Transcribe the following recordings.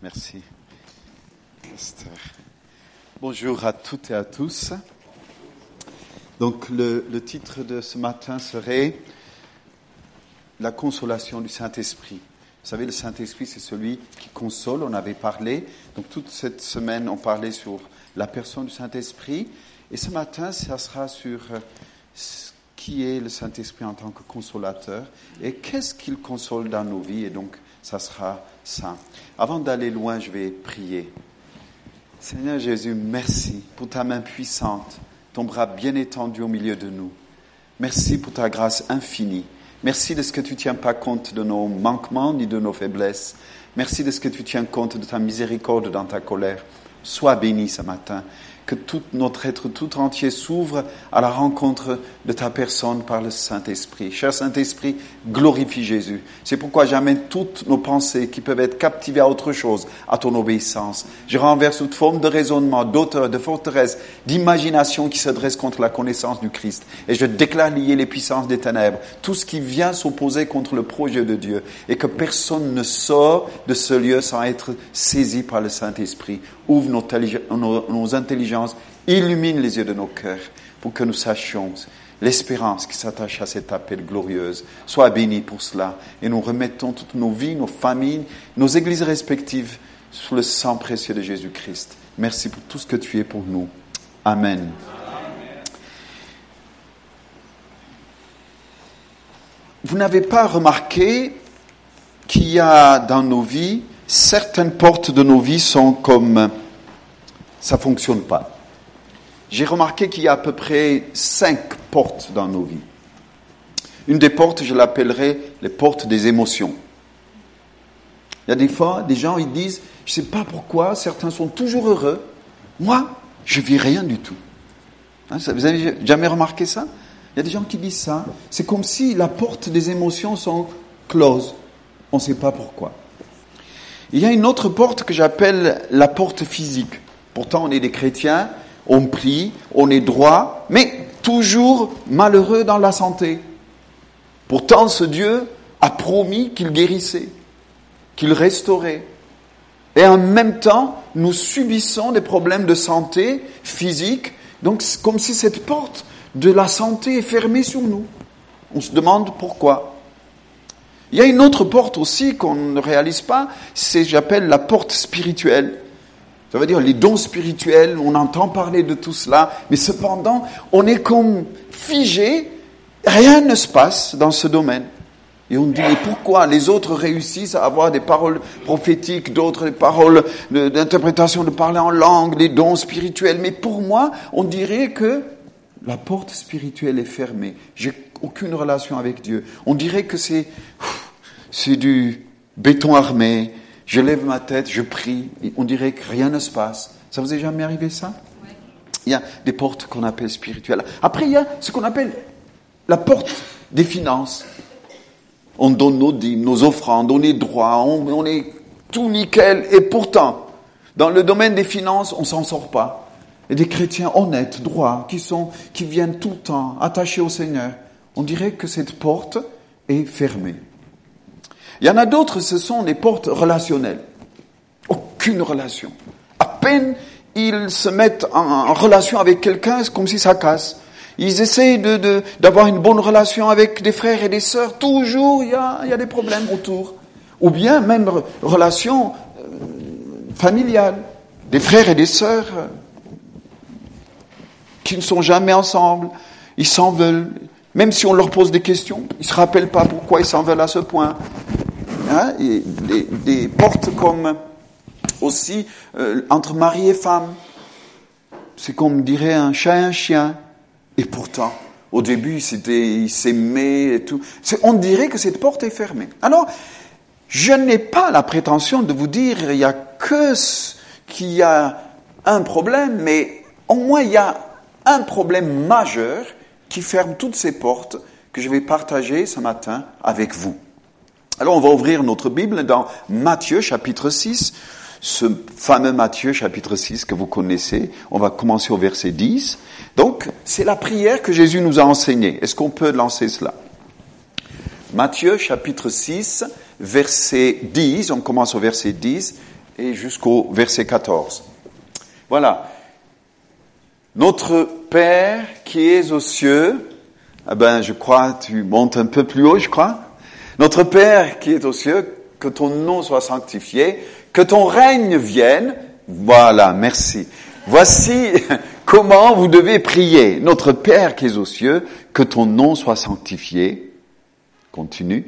Merci. Bonjour à toutes et à tous. Donc le, le titre de ce matin serait La consolation du Saint-Esprit. Vous savez, le Saint-Esprit, c'est celui qui console, on avait parlé. Donc toute cette semaine, on parlait sur la personne du Saint-Esprit. Et ce matin, ça sera sur euh, qui est le Saint-Esprit en tant que consolateur et qu'est-ce qu'il console dans nos vies. Et donc, ça sera ça. Avant d'aller loin, je vais prier. Seigneur Jésus, merci pour ta main puissante, ton bras bien étendu au milieu de nous. Merci pour ta grâce infinie. Merci de ce que tu tiens pas compte de nos manquements ni de nos faiblesses. Merci de ce que tu tiens compte de ta miséricorde dans ta colère. Sois béni ce matin que tout notre être tout entier s'ouvre à la rencontre de ta personne par le Saint-Esprit. Cher Saint-Esprit, glorifie Jésus. C'est pourquoi j'amène toutes nos pensées qui peuvent être captivées à autre chose, à ton obéissance. Je renverse toute forme de raisonnement, d'auteur, de forteresse, d'imagination qui se dresse contre la connaissance du Christ. Et je déclare lier les puissances des ténèbres, tout ce qui vient s'opposer contre le projet de Dieu, et que personne ne sort de ce lieu sans être saisi par le Saint-Esprit. Ouvre nos, nos intelligences illumine les yeux de nos cœurs pour que nous sachions l'espérance qui s'attache à cet appel glorieuse. Sois béni pour cela et nous remettons toutes nos vies, nos familles, nos églises respectives sous le sang précieux de Jésus-Christ. Merci pour tout ce que tu es pour nous. Amen. Vous n'avez pas remarqué qu'il y a dans nos vies, certaines portes de nos vies sont comme ça ne fonctionne pas. J'ai remarqué qu'il y a à peu près cinq portes dans nos vies. Une des portes, je l'appellerai les portes des émotions. Il y a des fois, des gens, ils disent, je ne sais pas pourquoi, certains sont toujours heureux. Moi, je vis rien du tout. Hein, vous avez jamais remarqué ça? Il y a des gens qui disent ça. C'est comme si la porte des émotions sont closes. On ne sait pas pourquoi. Il y a une autre porte que j'appelle la porte physique. Pourtant, on est des chrétiens, on prie, on est droit, mais toujours malheureux dans la santé. Pourtant, ce Dieu a promis qu'il guérissait, qu'il restaurait. Et en même temps, nous subissons des problèmes de santé physique, donc comme si cette porte de la santé est fermée sur nous. On se demande pourquoi. Il y a une autre porte aussi qu'on ne réalise pas, c'est, j'appelle la porte spirituelle. Ça veut dire les dons spirituels, on entend parler de tout cela, mais cependant, on est comme figé, rien ne se passe dans ce domaine. Et on dit, mais pourquoi les autres réussissent à avoir des paroles prophétiques, d'autres des paroles d'interprétation, de parler en langue, des dons spirituels, mais pour moi, on dirait que la porte spirituelle est fermée. J'ai aucune relation avec Dieu. On dirait que c'est, c'est du béton armé, je lève ma tête, je prie, on dirait que rien ne se passe. Ça vous est jamais arrivé ça? Il y a des portes qu'on appelle spirituelles. Après, il y a ce qu'on appelle la porte des finances. On donne nos dîmes, nos offrandes, on est droit, on, est tout nickel, et pourtant, dans le domaine des finances, on s'en sort pas. Et des chrétiens honnêtes, droits, qui sont, qui viennent tout le temps, attachés au Seigneur. On dirait que cette porte est fermée. Il y en a d'autres, ce sont des portes relationnelles. Aucune relation. À peine ils se mettent en, relation avec quelqu'un, c'est comme si ça casse. Ils essayent d'avoir une bonne relation avec des frères et des sœurs. Toujours, il y a, y a des problèmes autour. Ou bien même relation euh, familiale. Des frères et des sœurs euh, qui ne sont jamais ensemble. Ils s'en veulent. Même si on leur pose des questions, ils ne se rappellent pas pourquoi ils s'en veulent à ce point. Hein, des, portes comme aussi euh, entre mari et femme. C'est comme dirait un chat et un chien. Et pourtant, au début, c'était, ils s'aimaient et tout. On dirait que cette porte est fermée. Alors, je n'ai pas la prétention de vous dire il y a que qu'il y a un problème, mais au moins il y a un problème majeur qui ferme toutes ces portes que je vais partager ce matin avec vous. Alors on va ouvrir notre Bible dans Matthieu chapitre 6, ce fameux Matthieu chapitre 6 que vous connaissez. On va commencer au verset 10. Donc c'est la prière que Jésus nous a enseignée. Est-ce qu'on peut lancer cela? Matthieu chapitre 6, verset 10, on commence au verset 10. et jusqu'au verset 14. Voilà. Notre Père qui es aux cieux, eh ben, je crois, tu montes un peu plus haut, je crois. Notre Père qui est aux cieux, que ton nom soit sanctifié, que ton règne vienne. Voilà, merci. Voici comment vous devez prier. Notre Père qui est aux cieux, que ton nom soit sanctifié. Continue.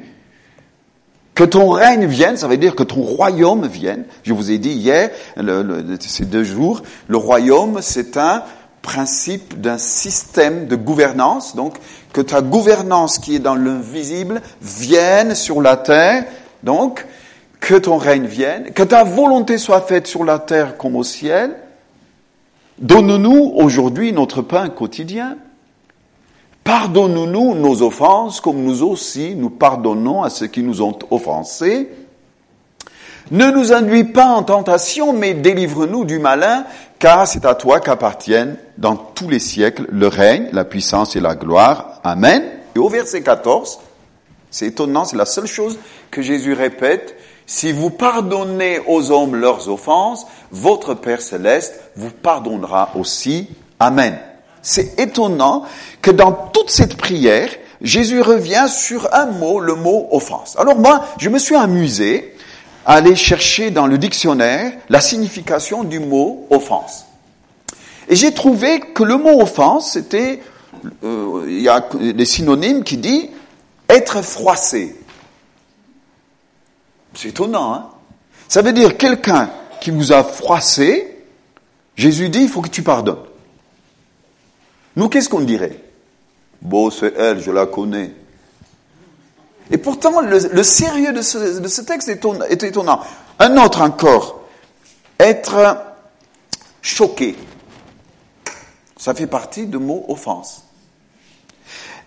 Que ton règne vienne, ça veut dire que ton royaume vienne. Je vous ai dit hier, ces deux jours, le royaume, c'est un principe d'un système de gouvernance. Donc, que ta gouvernance qui est dans l'invisible vienne sur la terre. Donc, que ton règne vienne, que ta volonté soit faite sur la terre comme au ciel. Donne-nous aujourd'hui notre pain quotidien. Pardonne-nous nos offenses comme nous aussi nous pardonnons à ceux qui nous ont offensés. Ne nous induis pas en tentation, mais délivre-nous du malin, car c'est à toi qu'appartiennent dans tous les siècles le règne, la puissance et la gloire. Amen. Et au verset 14, c'est étonnant, c'est la seule chose que Jésus répète, si vous pardonnez aux hommes leurs offenses, votre Père céleste vous pardonnera aussi. Amen. C'est étonnant que dans toute cette prière, Jésus revient sur un mot, le mot offense. Alors moi, je me suis amusé aller chercher dans le dictionnaire la signification du mot offense. Et j'ai trouvé que le mot offense, c'était, euh, il y a des synonymes qui disent être froissé. C'est étonnant, hein Ça veut dire quelqu'un qui vous a froissé, Jésus dit, il faut que tu pardonnes. Nous, qu'est-ce qu'on dirait? Bon, c'est elle, je la connais. Et pourtant, le, sérieux de ce, texte est, étonnant. Un autre encore, être choqué. Ça fait partie de mot offense.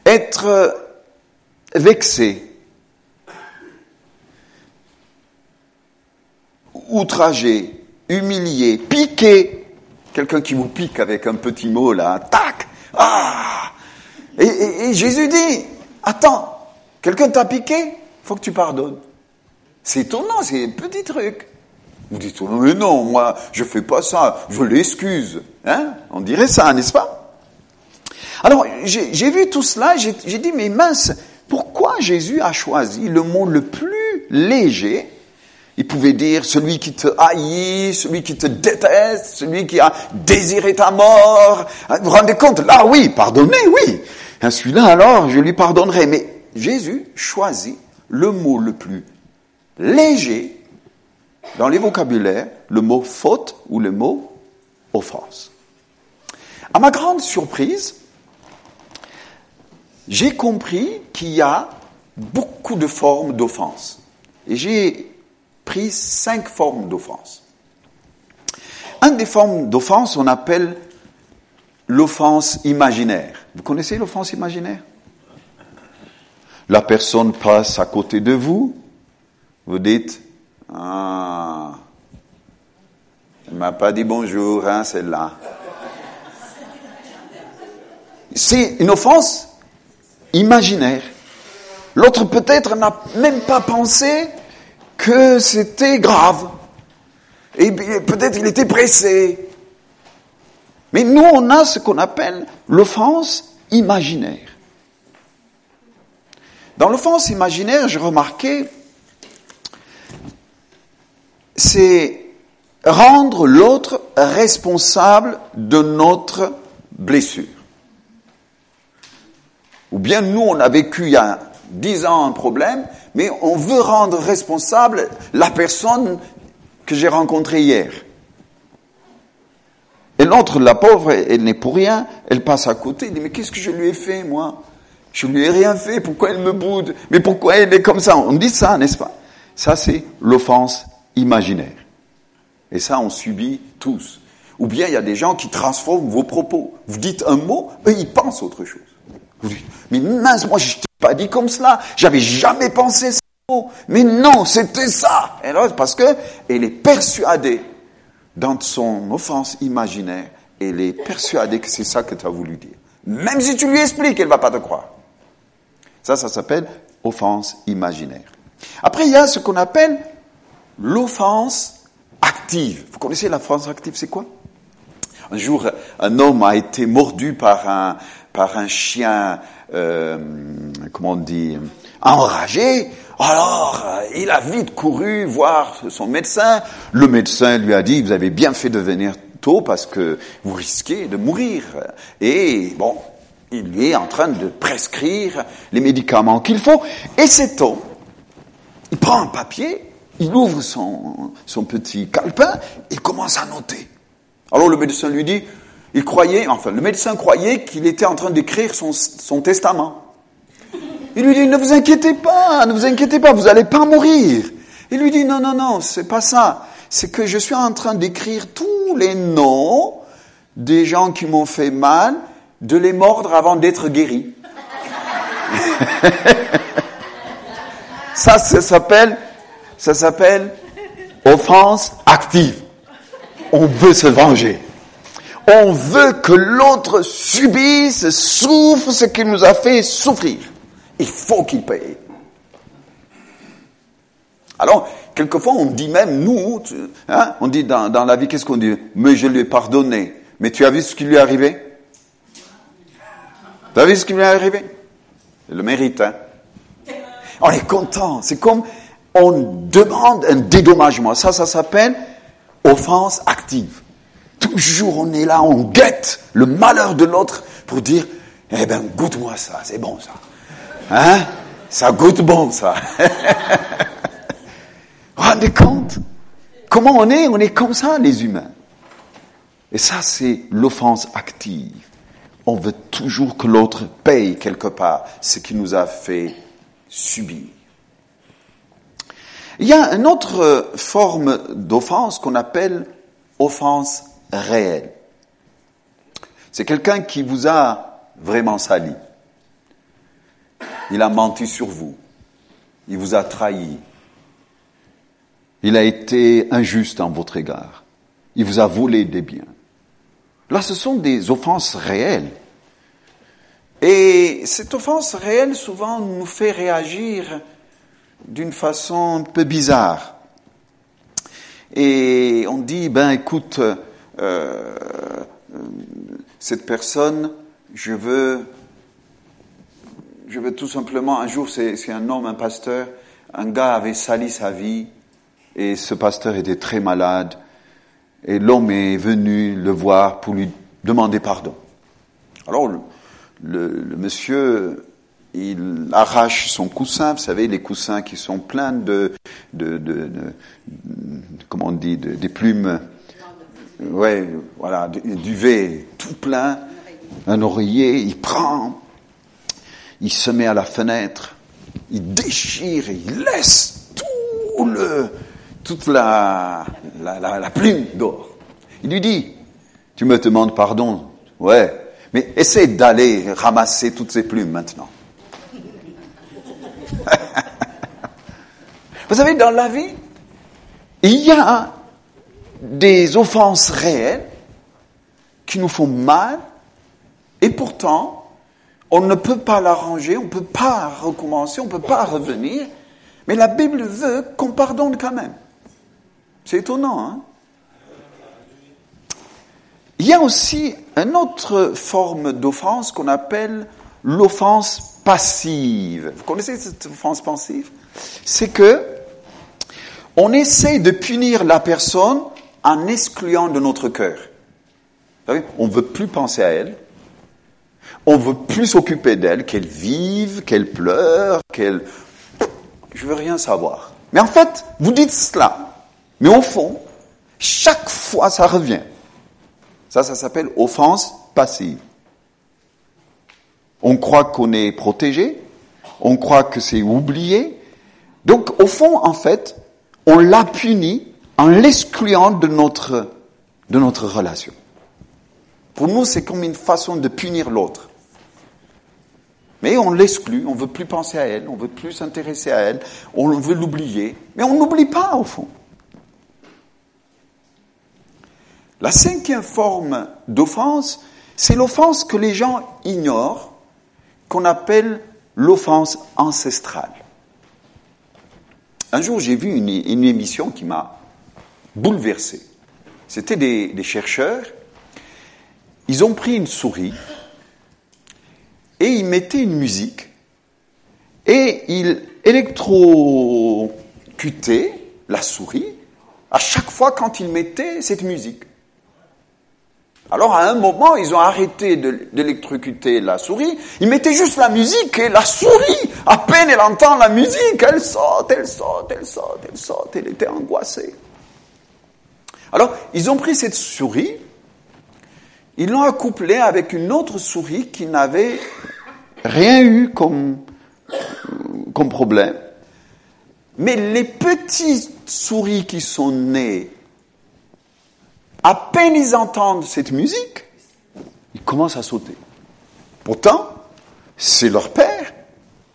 Être vexé. outragé, humilié, piqué. Quelqu'un qui vous pique avec un petit mot là, tac, ah et, Jésus dit, attends, quelqu'un t'a piqué, faut que tu pardonnes. C'est étonnant, c'est un petit truc. Vous dites, mais non, moi, je fais pas ça, je l'excuse. Hein On dirait ça, n'est-ce pas? Alors, j'ai vu tout cela, j'ai dit, mais mince, pourquoi Jésus a choisi le mot le plus léger? Il pouvait dire celui qui te haït, celui qui te déteste, celui qui a désiré ta mort. Vous vous rendez compte? Là, oui, pardonnez, oui. Celui-là, alors, je lui pardonnerai. Mais Jésus choisit le mot le plus léger dans les vocabulaires, le mot faute ou le mot offense. À ma grande surprise, j'ai compris qu'il y a beaucoup de formes d'offense. Et j'ai pris cinq formes d'offense. Une des formes d'offense, on appelle l'offense imaginaire. Vous connaissez l'offense imaginaire? La personne passe à côté de vous, vous dites, ah, elle m'a pas dit bonjour, hein, celle-là. C'est une offense imaginaire. L'autre peut-être n'a même pas pensé que c'était grave. Et peut-être il était pressé. Mais nous, on a ce qu'on appelle l'offense imaginaire. Dans l'offense imaginaire, j'ai remarqué, c'est rendre l'autre responsable de notre blessure. Ou bien nous, on a vécu il y a dix ans un problème, mais on veut rendre responsable la personne que j'ai rencontrée hier. Et l'autre, la pauvre, elle n'est pour rien, elle passe à côté, elle dit, mais qu'est-ce que je lui ai fait, moi? Je lui ai rien fait, pourquoi elle me boude? Mais pourquoi elle est comme ça? On dit ça, n'est-ce pas? Ça, c'est l'offense imaginaire. Et ça, on subit tous. Ou bien il y a des gens qui transforment vos propos. Vous dites un mot, eux, ils pensent autre chose. Vous dites, mais mince, moi, je pas dit comme cela. J'avais jamais pensé ça. Mais non, c'était ça. Et parce que elle est persuadée dans son offense imaginaire, elle est persuadée que c'est ça que tu as voulu dire. Même si tu lui expliques, elle va pas te croire. Ça, ça s'appelle offense imaginaire. Après, il y a ce qu'on appelle l'offense active. Vous connaissez l'offense active, c'est quoi? Un jour, un homme a été mordu par un, par un chien, euh, comment on dit, enragé. Alors, il a vite couru voir son médecin. Le médecin lui a dit, vous avez bien fait de venir tôt parce que vous risquez de mourir. Et bon, il est en train de prescrire les médicaments qu'il faut. Et cet homme, il prend un papier, il ouvre son, son petit calepin et commence à noter. Alors le médecin lui dit, il croyait, enfin le médecin croyait qu'il était en train d'écrire son, son testament. Il lui dit, ne vous inquiétez pas, ne vous inquiétez pas, vous n'allez pas mourir. Il lui dit, non, non, non, c'est pas ça. C'est que je suis en train d'écrire tous les noms des gens qui m'ont fait mal, de les mordre avant d'être guéris. ça, ça s'appelle, ça s'appelle offense active. On veut se venger. On veut que l'autre subisse, souffre ce qu'il nous a fait souffrir. Il faut qu'il paye. Alors, quelquefois, on dit même, nous, hein, on dit dans, dans la vie, qu'est-ce qu'on dit? Mais je lui ai pardonné. Mais tu as vu ce qui lui est arrivé? Tu as vu ce qui lui est arrivé? Le mérite, hein? On est content. C'est comme on demande un dédommagement. Ça, ça s'appelle offense active. Toujours on est là, on guette le malheur de l'autre pour dire, eh ben, goûte-moi ça, c'est bon ça. Hein? Ça goûte bon, ça. Rendez compte? Comment on est? On est comme ça, les humains. Et ça, c'est l'offense active. On veut toujours que l'autre paye quelque part ce qu'il nous a fait subir. Il y a une autre forme d'offense qu'on appelle offense réelle. C'est quelqu'un qui vous a vraiment sali. Il a menti sur vous. Il vous a trahi. Il a été injuste en votre égard. Il vous a volé des biens. Là, ce sont des offenses réelles. Et cette offense réelle, souvent, nous fait réagir d'une façon un peu bizarre. Et on dit, ben écoute, euh, cette personne, je veux tout simplement, un jour, c'est un homme, un pasteur, un gars avait sali sa vie et ce pasteur était très malade et l'homme est venu le voir pour lui demander pardon. Alors le, monsieur, il arrache son coussin, vous savez, les coussins qui sont pleins de, de, de, de comment on dit, des plumes, ouais, voilà, du V tout plein, un oreiller, il prend, il se met à la fenêtre, il déchire et il laisse tout le, toute la, la, plume d'or. Il lui dit, tu me demandes pardon, ouais, mais essaie d'aller ramasser toutes ces plumes maintenant. Vous savez, dans la vie, il y a des offenses réelles qui nous font mal, et pourtant, on ne peut pas l'arranger, on ne peut pas recommencer, on ne peut pas revenir, mais la Bible veut qu'on pardonne quand même. C'est étonnant, hein Il y a aussi une autre forme d'offense qu'on appelle l'offense passive. Vous connaissez cette offense passive? C'est que on essaie de punir la personne en excluant de notre cœur. On ne veut plus penser à elle, on veut plus s'occuper d'elle, qu'elle vive, qu'elle pleure, qu'elle... Je veux rien savoir. Mais en fait, vous dites cela. Mais au fond, chaque fois, ça revient. Ça, ça s'appelle offense passive. On croit qu'on est protégé, on croit que c'est oublié. Donc, au fond, en fait, on l'a puni en l'excluant de notre, de notre relation. Pour nous, c'est comme une façon de punir l'autre. Mais on l'exclut, on ne veut plus penser à elle, on ne veut plus s'intéresser à elle, on veut l'oublier. Mais on n'oublie pas, au fond. La cinquième forme d'offense, c'est l'offense que les gens ignorent, qu'on appelle l'offense ancestrale. Un jour, j'ai vu une, émission qui m'a bouleversé. C'était des, chercheurs. Ils ont pris une souris et ils mettaient une musique et ils électrocutaient la souris à chaque fois quand ils mettaient cette musique. Alors à un moment, ils ont arrêté d'électrocuter la souris, ils mettaient juste la musique et la souris, à peine elle entend la musique, elle saute, elle saute, elle saute, elle saute, elle était angoissée. Alors, ils ont pris cette souris, ils l'ont accouplée avec une autre souris qui n'avait rien eu comme, comme problème. Mais les petites souris qui sont nées, à peine ils entendent cette musique, ils commencent à sauter. Pourtant, c'est leur père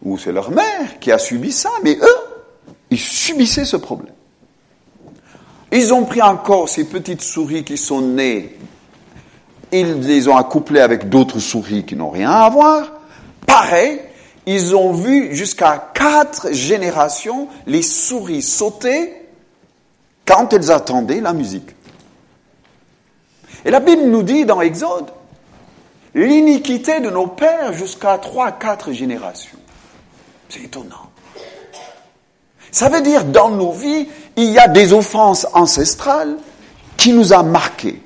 ou c'est leur mère qui a subi ça, mais eux, ils subissaient ce problème. Ils ont pris encore ces petites souris qui sont nées, ils les ont accouplées avec d'autres souris qui n'ont rien à voir. Pareil, ils ont vu jusqu'à quatre générations les souris sauter quand elles attendaient la musique. Et la Bible nous dit dans Exode, l'iniquité de nos pères jusqu'à trois, quatre générations. C'est étonnant. Ça veut dire, dans nos vies, il y a des offenses ancestrales qui nous a marqués.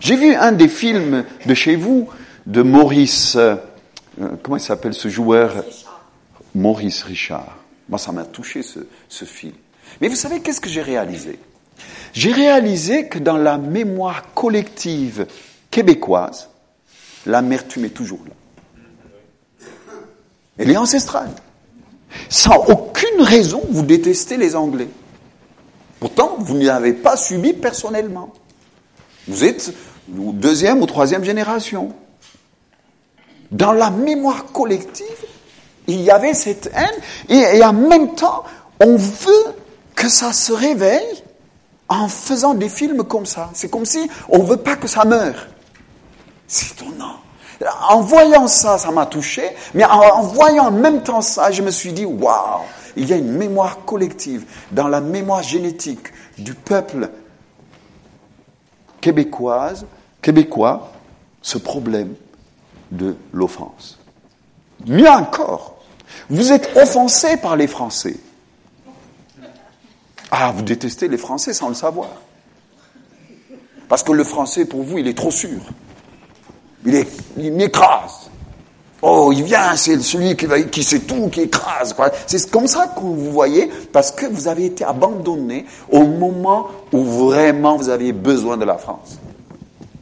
J'ai vu un des films de chez vous, de Maurice, euh, comment il s'appelle ce joueur? Maurice Richard. Moi, ça m'a touché ce, ce film. Mais vous savez, qu'est-ce que j'ai réalisé? J'ai réalisé que dans la mémoire collective québécoise, l'amertume est toujours là. Elle est ancestrale. Sans aucune raison, vous détestez les Anglais. Pourtant, vous n'y avez pas subi personnellement. Vous êtes deuxième ou troisième génération. Dans la mémoire collective, il y avait cette haine, et, en même temps, on veut que ça se réveille en faisant des films comme ça. C'est comme si on veut pas que ça meure. C'est étonnant. En voyant ça, ça m'a touché, mais en, voyant en même temps ça, je me suis dit, waouh, il y a une mémoire collective dans la mémoire génétique du peuple québécoise, québécois, ce problème de l'offense. Mieux encore, vous êtes offensé par les Français. Ah, vous détestez les Français sans le savoir. Parce que le Français, pour vous, il est trop sûr. Il, est, il m'écrase. Oh, il vient, c'est celui qui, sait tout, qui écrase. C'est comme ça que vous voyez, parce que vous avez été abandonné au moment où vraiment vous aviez besoin de la France.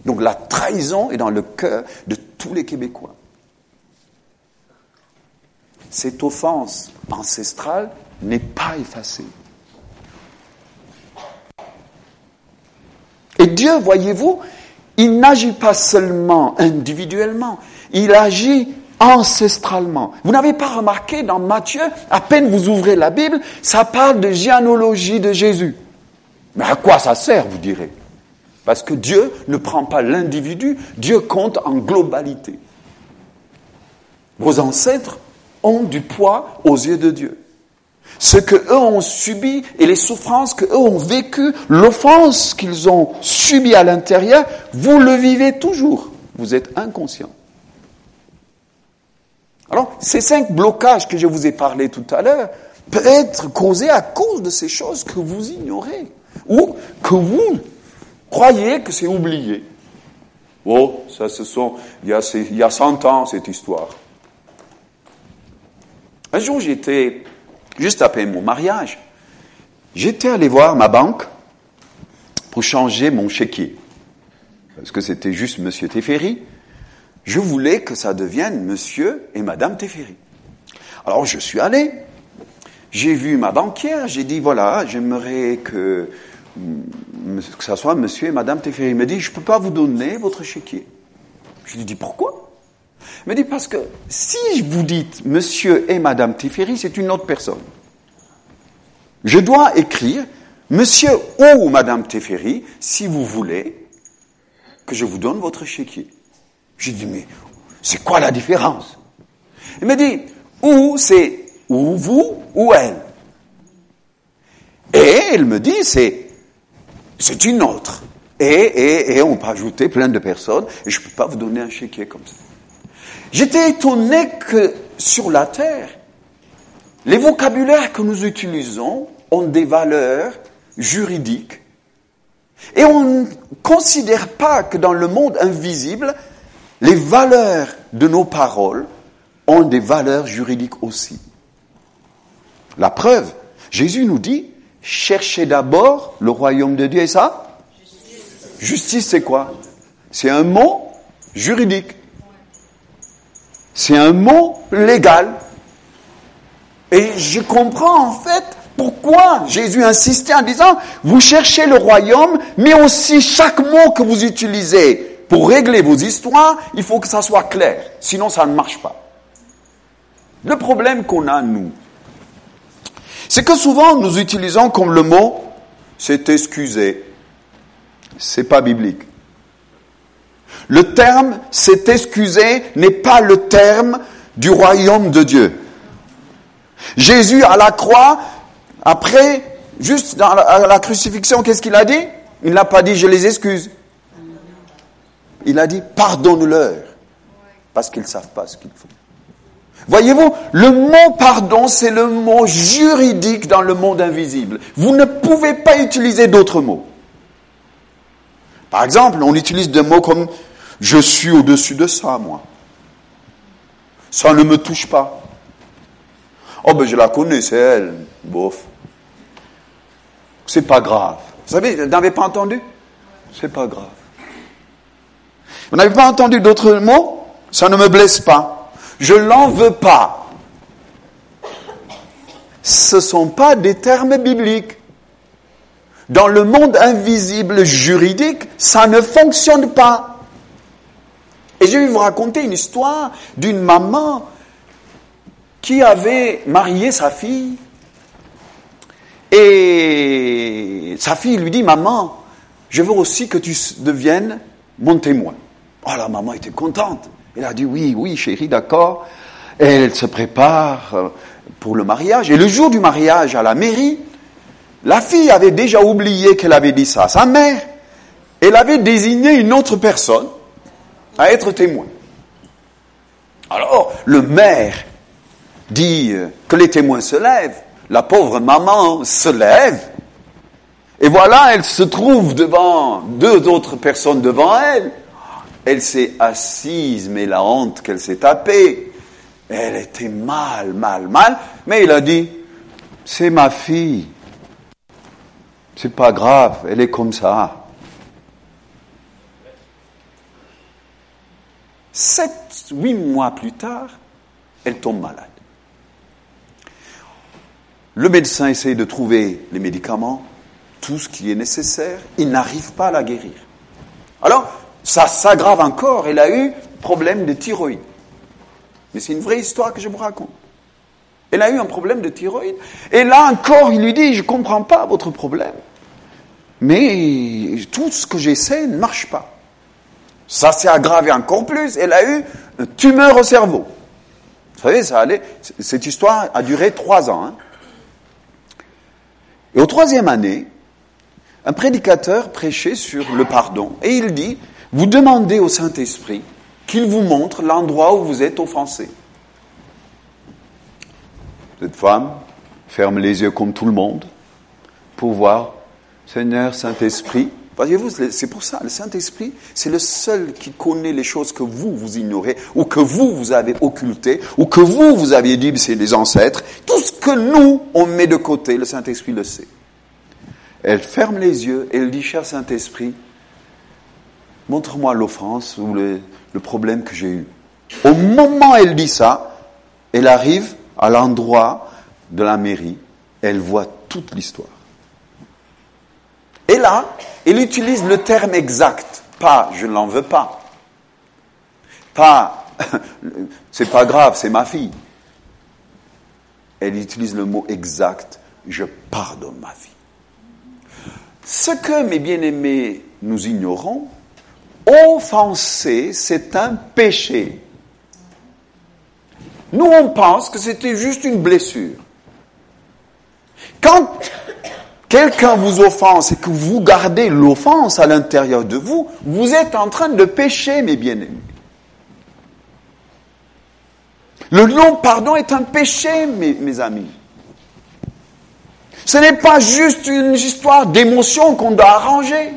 Donc la trahison est dans le cœur de tous les Québécois. Cette offense ancestrale n'est pas effacée. Et Dieu, voyez-vous, il n'agit pas seulement individuellement, il agit ancestralement. Vous n'avez pas remarqué dans Matthieu, à peine vous ouvrez la Bible, ça parle de généalogie de Jésus. Mais à quoi ça sert, vous direz? Parce que Dieu ne prend pas l'individu, Dieu compte en globalité. Vos ancêtres ont du poids aux yeux de Dieu. Ce que eux ont subi et les souffrances que eux ont vécues, l'offense qu'ils ont subie à l'intérieur, vous le vivez toujours. Vous êtes inconscient. Alors, ces cinq blocages que je vous ai parlé tout à l'heure peuvent être causés à cause de ces choses que vous ignorez ou que vous croyez que c'est oublié. Oh, ça, ce sont, il y a, il y a 100 ans, cette histoire. Un jour, j'étais juste après mon mariage, j'étais allé voir ma banque pour changer mon chéquier. Parce que c'était juste Monsieur Teferi. Je voulais que ça devienne Monsieur et Madame Teferi. Alors je suis allé, j'ai vu ma banquière, j'ai dit voilà, j'aimerais que, que ça soit Monsieur et Madame Teferi. Il me dit je ne peux pas vous donner votre chéquier. Je lui dis pourquoi? Me dit parce que si vous dites Monsieur et Madame Teferi, c'est une autre personne. Je dois écrire Monsieur ou Madame Teferi, si vous voulez que je vous donne votre chéquier. J'ai dit, mais c'est quoi la différence? Il me dit, ou c'est ou vous ou elle. Et elle me dit, c'est c'est une autre. Et, et, et on peut ajouter plein de personnes, et je ne peux pas vous donner un chéquier comme ça. J'étais étonné que sur la Terre, les vocabulaires que nous utilisons ont des valeurs juridiques. Et on ne considère pas que dans le monde invisible, les valeurs de nos paroles ont des valeurs juridiques aussi. La preuve, Jésus nous dit, cherchez d'abord le royaume de Dieu et ça? Justice, c'est quoi? C'est un mot juridique. C'est un mot légal. Et je comprends en fait pourquoi Jésus insistait en disant, vous cherchez le royaume, mais aussi chaque mot que vous utilisez pour régler vos histoires, il faut que ça soit clair. Sinon, ça ne marche pas. Le problème qu'on a, nous, c'est que souvent nous utilisons comme le mot c'est excusé. C'est pas biblique. Le terme c'est excusé n'est pas le terme du royaume de Dieu. Jésus à la croix, après, juste la, la crucifixion, qu'est-ce qu'il a dit? Il n'a pas dit je les excuse. Il a dit pardonne-leur parce qu'ils ne savent pas ce qu'ils font. Voyez-vous, le mot pardon, c'est le mot juridique dans le monde invisible. Vous ne pouvez pas utiliser d'autres mots. Par exemple, on utilise des mots comme je suis au-dessus de ça, moi. Ça ne me touche pas. Oh ben je la connais, c'est elle. Bof. C'est pas grave. Vous savez, vous n'avez pas entendu? C'est pas grave. Vous n'avez pas entendu d'autres mots? Ça ne me blesse pas. Je l'en veux pas. Ce ne sont pas des termes bibliques. Dans le monde invisible juridique, ça ne fonctionne pas. Et je vais vous raconter une histoire d'une maman qui avait marié sa fille. Et sa fille lui dit, maman, je veux aussi que tu deviennes mon témoin. Oh, la maman était contente. Elle a dit oui, oui, chérie, d'accord. Elle se prépare euh, pour le mariage. Et le jour du mariage à la mairie, la fille avait déjà oublié qu'elle avait dit ça à sa mère. Elle avait désigné une autre personne à être témoin. Alors, le maire dit euh, que les témoins se lèvent. La pauvre maman se lève. Et voilà, elle se trouve devant deux autres personnes devant elle. Elle s'est assise, mais la honte qu'elle s'est tapée. Elle était mal, mal, mal. Mais il a dit, c'est ma fille. C'est pas grave, elle est comme ça. Sept, huit mois plus tard, elle tombe malade. Le médecin essaye de trouver les médicaments, tout ce qui est nécessaire. Il n'arrive pas à la guérir. Alors, ça s'aggrave encore. Elle a eu problème de thyroïde. Mais c'est une vraie histoire que je vous raconte. Elle a eu un problème de thyroïde. Et là encore, il lui dit, je ne comprends pas votre problème. Mais tout ce que j'essaie ne marche pas. Ça s'est aggravé encore plus. Elle a eu une tumeur au cerveau. Vous savez, ça cette histoire a duré trois ans. Hein. Et au troisième année, un prédicateur prêchait sur le pardon. Et il dit, vous demandez au Saint-Esprit qu'il vous montre l'endroit où vous êtes offensé. Cette femme ferme les yeux comme tout le monde pour voir, Seigneur Saint-Esprit, voyez-vous, c'est pour ça, le Saint-Esprit, c'est le seul qui connaît les choses que vous, vous ignorez, ou que vous, vous avez occultées, ou que vous, vous aviez dit, c'est les ancêtres. Tout ce que nous, on met de côté, le Saint-Esprit le sait. Elle ferme les yeux et elle dit, cher Saint-Esprit, montre-moi l'offense ou le, problème que j'ai eu. Au moment où elle dit ça, elle arrive à l'endroit de la mairie, elle voit toute l'histoire. Et là, elle utilise le terme exact, pas je ne l'en veux pas, pas c'est pas grave, c'est ma fille. Elle utilise le mot exact, je pardonne ma fille. Ce que, mes bien-aimés, nous ignorons, offenser, c'est un péché. Nous, on pense que c'était juste une blessure. Quand quelqu'un vous offense et que vous gardez l'offense à l'intérieur de vous, vous êtes en train de pécher, mes bien-aimés. Le non-pardon est un péché, mes, mes amis. Ce n'est pas juste une histoire d'émotion qu'on doit arranger.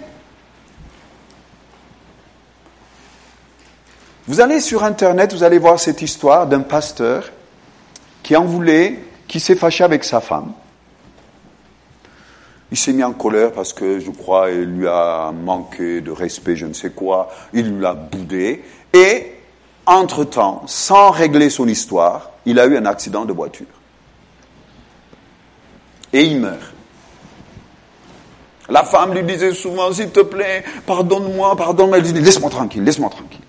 Vous allez sur Internet, vous allez voir cette histoire d'un pasteur qui en voulait, qui s'est fâché avec sa femme. Il s'est mis en colère parce que, je crois, il lui a manqué de respect, je ne sais quoi. Il lui a boudé. Et, entre-temps, sans régler son histoire, il a eu un accident de voiture. Et il meurt. La femme lui disait souvent, s'il te plaît, pardonne-moi, pardonne-moi. Il dit, laisse-moi tranquille, laisse-moi tranquille.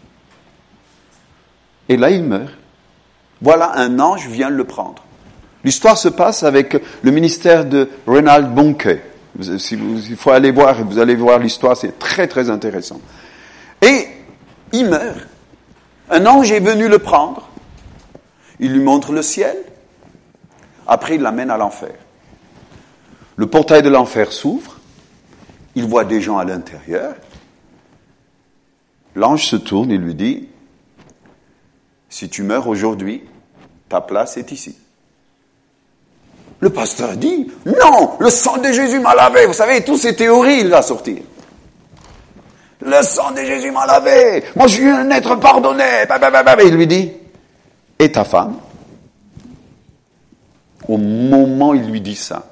Et là, il meurt. Voilà, un ange vient le prendre. L'histoire se passe avec le ministère de Renald Bonke. Il faut aller voir, vous allez voir l'histoire, c'est très très intéressant. Et il meurt. Un ange est venu le prendre. Il lui montre le ciel. Après, il l'amène à l'enfer. Le portail de l'enfer s'ouvre. Il voit des gens à l'intérieur. L'ange se tourne et lui dit, si tu meurs aujourd'hui, ta place est ici. Le pasteur dit, non, le sang de Jésus m'a lavé. Vous savez, toutes ces théories, il va sortir. Le sang de Jésus m'a lavé. Moi, je suis un être pardonné. Il lui dit, et ta femme? Au moment où il lui dit ça,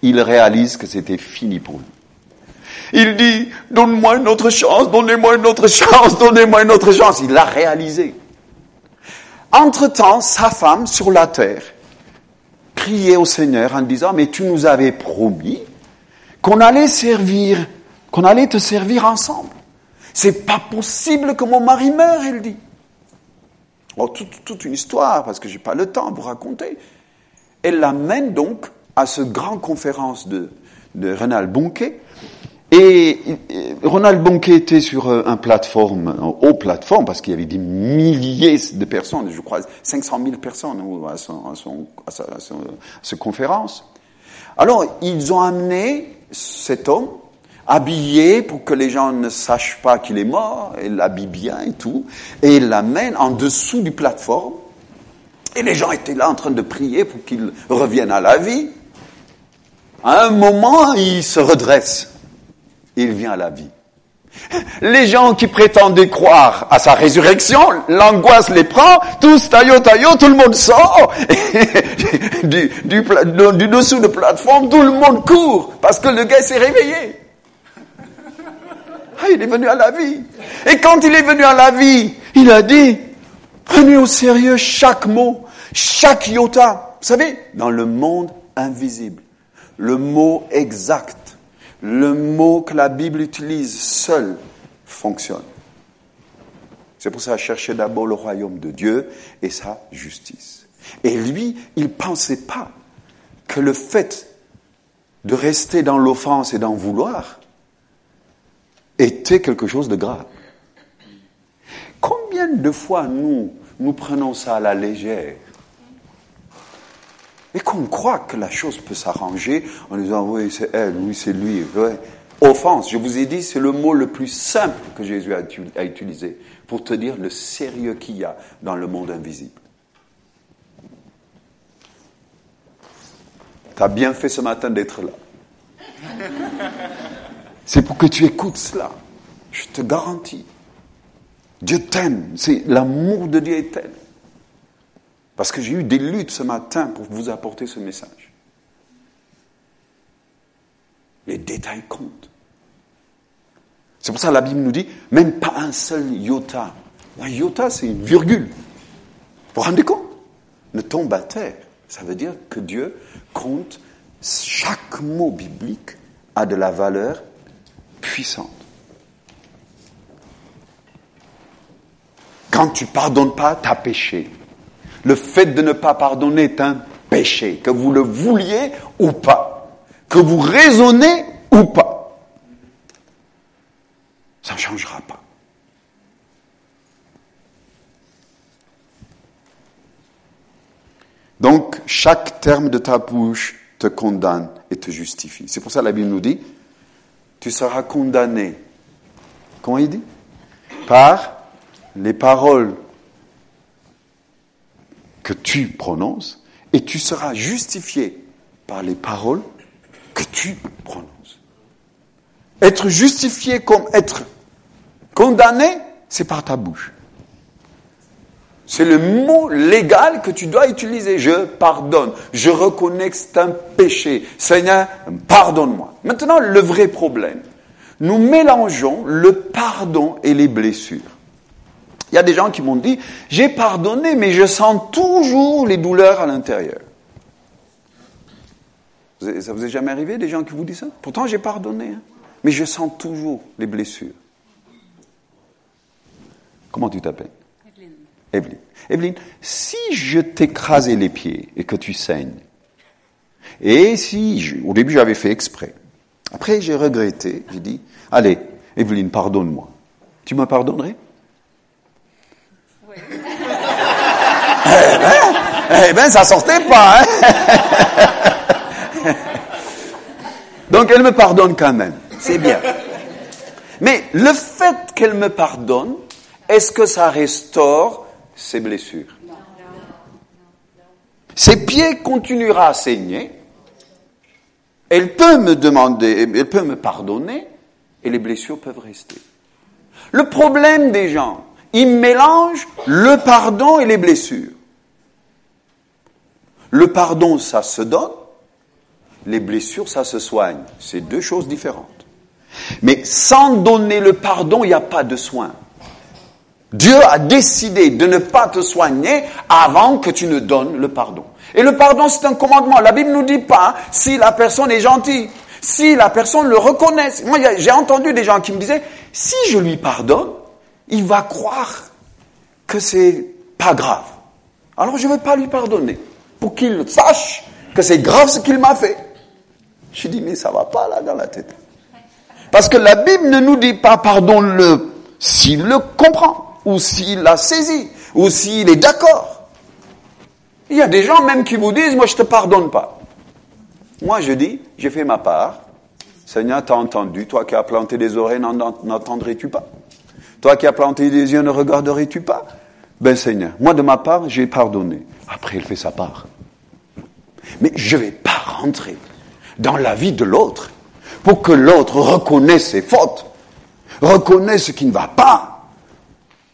il réalise que c'était fini pour lui. Il dit, donne-moi une autre chance, donnez-moi une autre chance, donnez-moi une autre chance. Il l'a réalisé. Entre-temps, sa femme sur la terre criait au Seigneur en disant, mais tu nous avais promis qu'on allait servir, qu'on allait te servir ensemble. C'est pas possible que mon mari meure, elle dit. Oh, toute, une histoire, parce que j'ai pas le temps vous raconter. Elle l'amène donc à ce grand conférence de, de Renal Bunke, et Ronald Bonquet était sur euh, un plateforme, un haut plateforme, parce qu'il y avait des milliers de personnes, je crois 500 000 personnes à, son, à, son, à, sa, à, conférence. Alors, ils ont amené cet homme, habillé pour que les gens ne sachent pas qu'il est mort, il l'habille bien et tout, et il l'amène en dessous du plateforme. Et les gens étaient là en train de prier pour qu'il revienne à la vie. À un moment, il se redresse il vient à la vie. Les gens qui prétendaient croire à sa résurrection, l'angoisse les prend, tous taillot taillot, tout le monde sort, du, du, du, dessous de plateforme, tout le monde court, parce que le gars s'est réveillé. Ah, il est venu à la vie. Et quand il est venu à la vie, il a dit, prenez au sérieux chaque mot, chaque iota. Vous savez, dans le monde invisible, le mot exact le mot que la Bible utilise seul fonctionne. C'est pour ça chercher d'abord le royaume de Dieu et sa justice. Et lui, il ne pensait pas que le fait de rester dans l'offense et d'en vouloir était quelque chose de grave. Combien de fois nous, nous prenons ça à la légère? Et qu'on croit que la chose peut s'arranger en disant oui, c'est elle, oui, c'est lui. Offense, je vous ai dit, c'est le mot le plus simple que Jésus a, utilisé pour te dire le sérieux qu'il y a dans le monde invisible. Tu as bien fait ce matin d'être là. C'est pour que tu écoutes cela. Je te garantis. Dieu t'aime. L'amour de Dieu est tel. Parce que j'ai eu des luttes ce matin pour vous apporter ce message. Les détails comptent. C'est pour ça que la Bible nous dit, même pas un seul iota. Un iota, c'est une virgule. Vous vous rendez compte? Ne tombe à terre. Ça veut dire que Dieu compte chaque mot biblique a de la valeur puissante. Quand tu pardonnes pas, tu as péché. Le fait de ne pas pardonner est un péché, que vous le vouliez ou pas, que vous raisonnez ou pas. Ça ne changera pas. Donc, chaque terme de ta bouche te condamne et te justifie. C'est pour ça que la Bible nous dit, tu seras condamné. Comment il dit? Par les paroles que tu prononces et tu seras justifié par les paroles que tu prononces. Être justifié comme être condamné, c'est par ta bouche. C'est le mot légal que tu dois utiliser. Je pardonne. Je reconnais que c'est un péché. Seigneur, pardonne-moi. Maintenant, le vrai problème. Nous mélangeons le pardon et les blessures. Il y a des gens qui m'ont dit, j'ai pardonné, mais je sens toujours les douleurs à l'intérieur. Ça vous est jamais arrivé, des gens qui vous disent ça? Pourtant, j'ai pardonné, hein. mais je sens toujours les blessures. Comment tu t'appelles? Evelyne. Evelyne, si je t'écrasais les pieds et que tu saignes, et si, au début j'avais fait exprès, après j'ai regretté, j'ai dit, allez, Evelyne, pardonne-moi. Tu me pardonnerais? Eh, ben, ça sortait pas, hein Donc elle me pardonne quand même, c'est bien. Mais le fait qu'elle me pardonne, est-ce que ça restaure ses blessures? Ses pieds continuera à saigner. Elle peut me demander, elle peut me pardonner, et les blessures peuvent rester. Le problème des gens, ils mélangent le pardon et les blessures. Le pardon, ça se donne, les blessures, ça se soigne. C'est deux choses différentes. Mais sans donner le pardon, il n'y a pas de soin. Dieu a décidé de ne pas te soigner avant que tu ne donnes le pardon. Et le pardon, c'est un commandement. La Bible ne nous dit pas si la personne est gentille, si la personne le reconnaît. Moi, j'ai entendu des gens qui me disaient, si je lui pardonne, il va croire que c'est pas grave. Alors je ne vais pas lui pardonner pour qu'il sache que c'est grave ce qu'il m'a fait. Je dis, mais ça va pas là dans la tête. Parce que la Bible ne nous dit pas pardonne-le s'il le comprend, ou s'il l'a saisi, ou s'il est d'accord. Il y a des gens même qui vous disent, moi je te pardonne pas. Moi je dis, j'ai fait ma part. Seigneur, t'as entendu, toi qui as planté des oreilles, n'entendrais-tu pas? Toi qui as planté des yeux, ne regarderais-tu pas? Ben Seigneur, moi de ma part, j'ai pardonné. Après, il fait sa part. Mais je ne vais pas rentrer dans la vie de l'autre pour que l'autre reconnaisse ses fautes, reconnaisse ce qui ne va pas.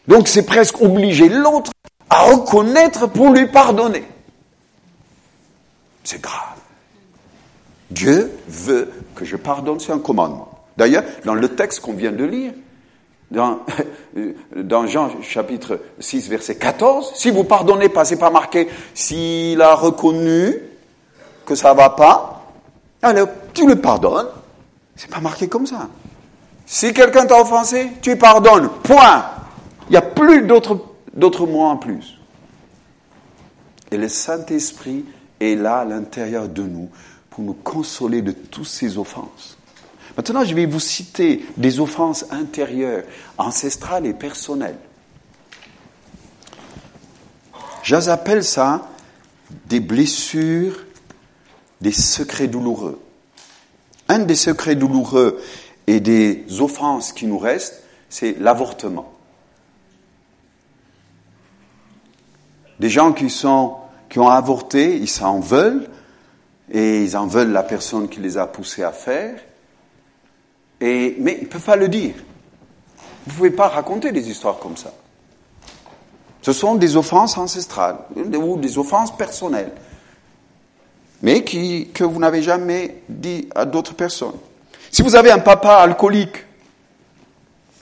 Donc c'est presque obliger l'autre à reconnaître pour lui pardonner. C'est grave. Dieu veut que je pardonne, c'est un commandement. D'ailleurs, dans le texte qu'on vient de lire, dans, dans, Jean chapitre 6, verset 14, si vous pardonnez pas, c'est pas marqué, s'il a reconnu que ça va pas, alors, tu le pardonnes. C'est pas marqué comme ça. Si quelqu'un t'a offensé, tu pardonnes. Point. Il n'y a plus d'autres, mots en plus. Et le Saint-Esprit est là à l'intérieur de nous pour nous consoler de toutes ces offenses. Maintenant, je vais vous citer des offenses intérieures, ancestrales et personnelles. J'appelle ça des blessures des secrets douloureux. Un des secrets douloureux et des offenses qui nous restent, c'est l'avortement. Des gens qui sont, qui ont avorté, ils s'en veulent, et ils en veulent la personne qui les a poussés à faire, et, mais ils ne peuvent pas le dire. Vous ne pouvez pas raconter des histoires comme ça. Ce sont des offenses ancestrales ou des offenses personnelles mais qui, que vous n'avez jamais dit à d'autres personnes. Si vous avez un papa alcoolique,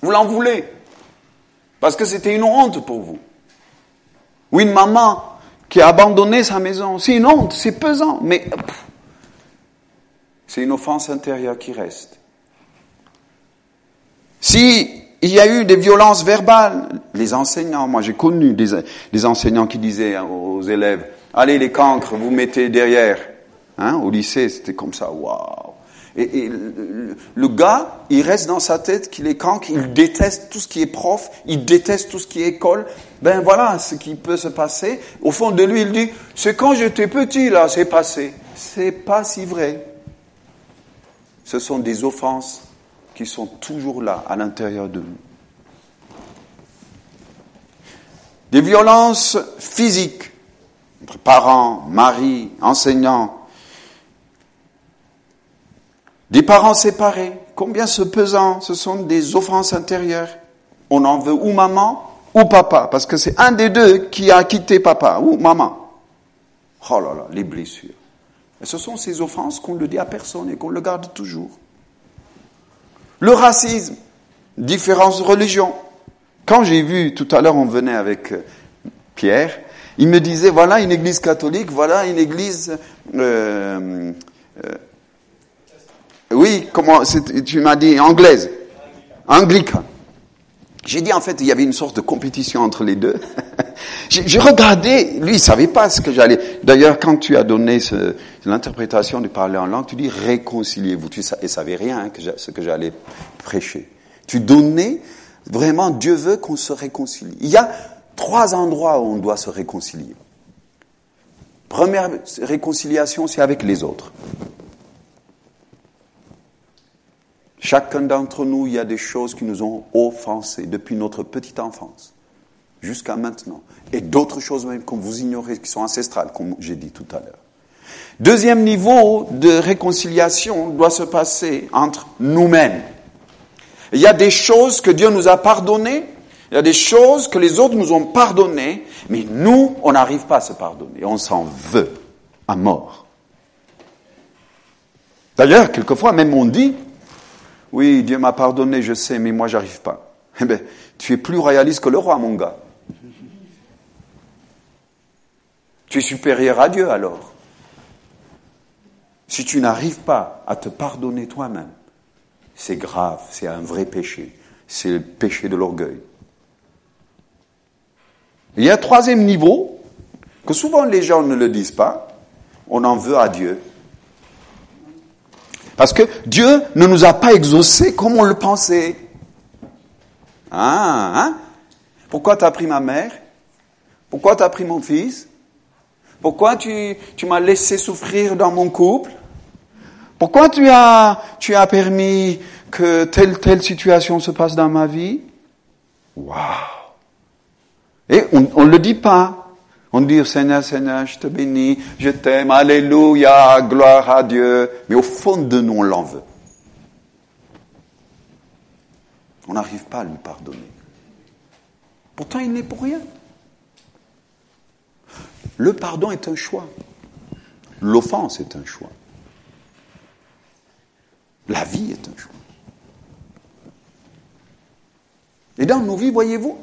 vous l'en voulez, parce que c'était une honte pour vous. Ou une maman qui a abandonné sa maison, c'est une honte, c'est pesant, mais c'est une offense intérieure qui reste. Si il y a eu des violences verbales, les enseignants, moi j'ai connu des, enseignants qui disaient aux élèves, allez les cancres, vous mettez derrière. Hein, au lycée, c'était comme ça, waouh. Et, le, gars, il reste dans sa tête qu'il est cancre, il déteste tout ce qui est prof, il déteste tout ce qui est école. Ben voilà ce qui peut se passer. Au fond de lui, il dit, c'est quand j'étais petit, là, c'est passé. c'est pas si vrai. Ce sont des offenses qui sont toujours là, à l'intérieur de nous. Des violences physiques entre parents, maris, enseignants, des parents séparés, combien ce pesant, ce sont des offenses intérieures. On en veut ou maman ou papa, parce que c'est un des deux qui a quitté papa ou maman. Oh là là, les blessures. Et ce sont ces offenses qu'on ne dit à personne et qu'on le garde toujours. Le racisme, différentes religions. Quand j'ai vu, tout à l'heure on venait avec euh, Pierre, il me disait, voilà une église catholique, voilà une église... Euh, euh, oui, comment tu m'as dit anglaise, anglican. J'ai dit en fait, il y avait une sorte de compétition entre les deux. J'ai regardé, lui, il savait pas ce que j'allais. D'ailleurs, quand tu as donné l'interprétation du parler en langue, tu dis réconciliez-vous. Tu ne savais rien hein, que ce que j'allais prêcher. Tu donnais vraiment, Dieu veut qu'on se réconcilie. Il y a trois endroits où on doit se réconcilier. Première réconciliation, c'est avec les autres. Chacun d'entre nous, il y a des choses qui nous ont offensés depuis notre petite enfance jusqu'à maintenant. Et d'autres choses même qu'on vous ignorez, qui sont ancestrales, comme j'ai dit tout à l'heure. Deuxième niveau de réconciliation doit se passer entre nous-mêmes. Il y a des choses que Dieu nous a pardonnées, il y a des choses que les autres nous ont pardonnées, mais nous, on n'arrive pas à se pardonner. On s'en veut à mort. D'ailleurs, quelquefois, même on dit, oui, Dieu m'a pardonné, je sais, mais moi, j'arrive pas. Eh bien, tu es plus royaliste que le roi, mon gars. Tu es supérieur à Dieu alors. Si tu n'arrives pas à te pardonner toi-même, c'est grave, c'est un vrai péché. C'est le péché de l'orgueil. Il y a un troisième niveau, que souvent les gens ne le disent pas, on en veut à Dieu. Parce que Dieu ne nous a pas exaucés comme on le pensait. Ah, hein? Pourquoi tu as pris ma mère? Pourquoi tu as pris mon fils? Pourquoi tu, tu m'as laissé souffrir dans mon couple? Pourquoi tu as, tu as permis que telle, telle situation se passe dans ma vie? Waouh Et on ne le dit pas. On dit Seigneur, Seigneur, je te bénis, je t'aime, Alléluia, gloire à Dieu. Mais au fond de nous, on l'en veut. On n'arrive pas à lui pardonner. Pourtant, il n'est pour rien. Le pardon est un choix. L'offense est un choix. La vie est un choix. Et dans nos vies, voyez-vous,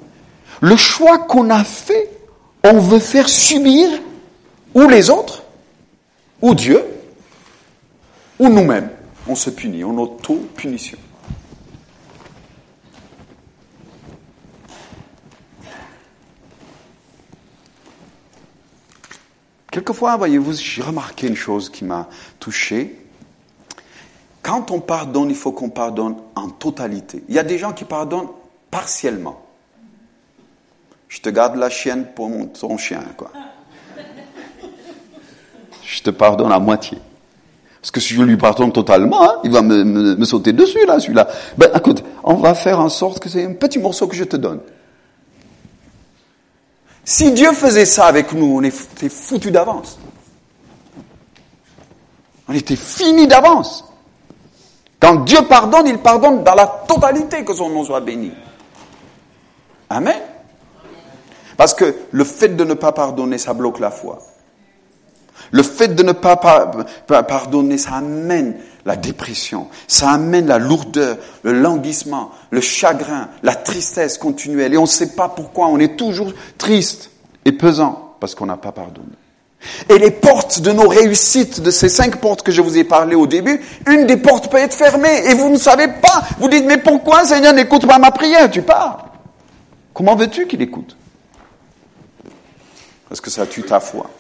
le choix qu'on a fait on veut faire subir ou les autres, ou Dieu, ou nous-mêmes. On se punit, on auto-punition. Quelquefois, voyez-vous, j'ai remarqué une chose qui m'a touché. Quand on pardonne, il faut qu'on pardonne en totalité. Il y a des gens qui pardonnent partiellement. Je te garde la chienne pour mon, ton chien, quoi. Je te pardonne à moitié. Parce que si je lui pardonne totalement, hein, il va me, sauter dessus, là, celui-là. Ben, écoute, on va faire en sorte que c'est un petit morceau que je te donne. Si Dieu faisait ça avec nous, on était foutu d'avance. On était fini d'avance. Quand Dieu pardonne, il pardonne dans la totalité que son nom soit béni. Amen. Parce que le fait de ne pas pardonner, ça bloque la foi. Le fait de ne pas pardonner, ça amène la dépression, ça amène la lourdeur, le languissement, le chagrin, la tristesse continuelle. Et on ne sait pas pourquoi, on est toujours triste et pesant parce qu'on n'a pas pardonné. Et les portes de nos réussites, de ces cinq portes que je vous ai parlé au début, une des portes peut être fermée et vous ne savez pas. Vous dites, mais pourquoi Seigneur n'écoute pas ma prière? Tu pars. Comment veux-tu qu'il écoute? Parce que ça tue ta foi.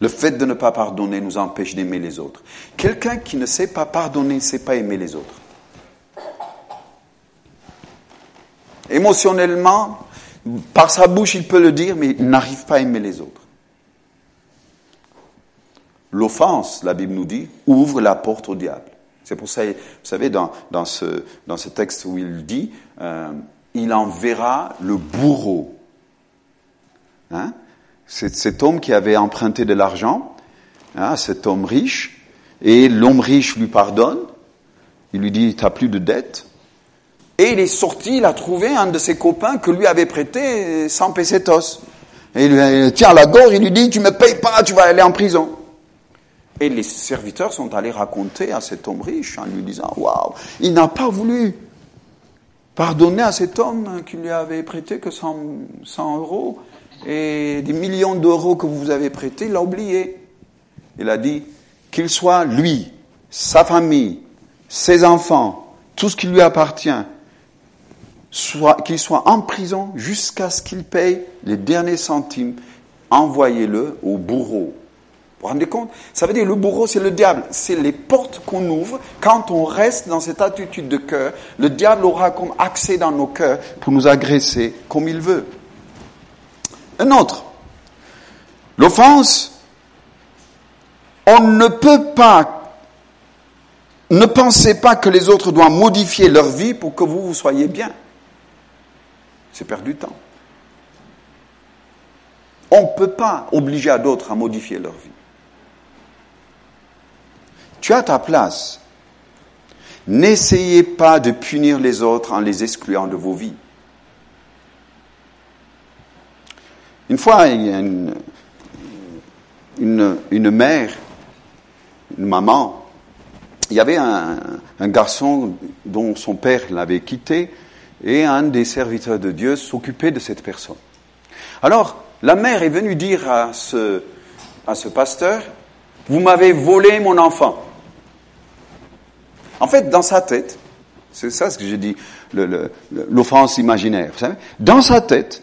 Le fait de ne pas pardonner nous empêche d'aimer les autres. Quelqu'un qui ne sait pas pardonner ne sait pas aimer les autres. Émotionnellement, Par sa bouche, il peut le dire, mais il n'arrive pas à aimer les autres. L'offense, la Bible nous dit, ouvre la porte au diable. C'est pour ça, vous savez, dans, dans, ce, dans ce texte où il dit, euh, il enverra le bourreau. Hein? C'est cet homme qui avait emprunté de l'argent, hein, cet homme riche, et l'homme riche lui pardonne, il lui dit, tu n'as plus de dette, et il est sorti, il a trouvé un de ses copains que lui avait prêté 100 pesetos. Et il lui tient la gorge, il lui dit, tu me payes pas, tu vas aller en prison. Et les serviteurs sont allés raconter à cet homme riche en lui disant, waouh, il n'a pas voulu pardonner à cet homme qui lui avait prêté que 100, 100 euros et des millions d'euros que vous vous avez prêtés, il l'a oublié. Il a dit qu'il soit lui, sa famille, ses enfants, tout ce qui lui appartient, soit, qu'il soit en prison jusqu'à ce qu'il paye les derniers centimes, envoyez-le au bourreau. Vous vous rendez compte? Ça veut dire le bourreau, c'est le diable. C'est les portes qu'on ouvre. Quand on reste dans cette attitude de cœur, le diable aura comme accès dans nos cœurs pour nous agresser comme il veut. Un autre. L'offense, on ne peut pas ne pensez pas que les autres doivent modifier leur vie pour que vous, vous soyez bien. C'est perdre du temps. On ne peut pas obliger à d'autres à modifier leur vie. Tu as ta place. N'essayez pas de punir les autres en les excluant de vos vies. Une fois, il y a une, mère, une maman, il y avait un, garçon dont son père l'avait quitté et un des serviteurs de Dieu s'occupait de cette personne. Alors, la mère est venue dire à ce pasteur, vous m'avez volé mon enfant. En fait, dans sa tête, c'est ça ce que j'ai dit, l'offense imaginaire, dans sa tête,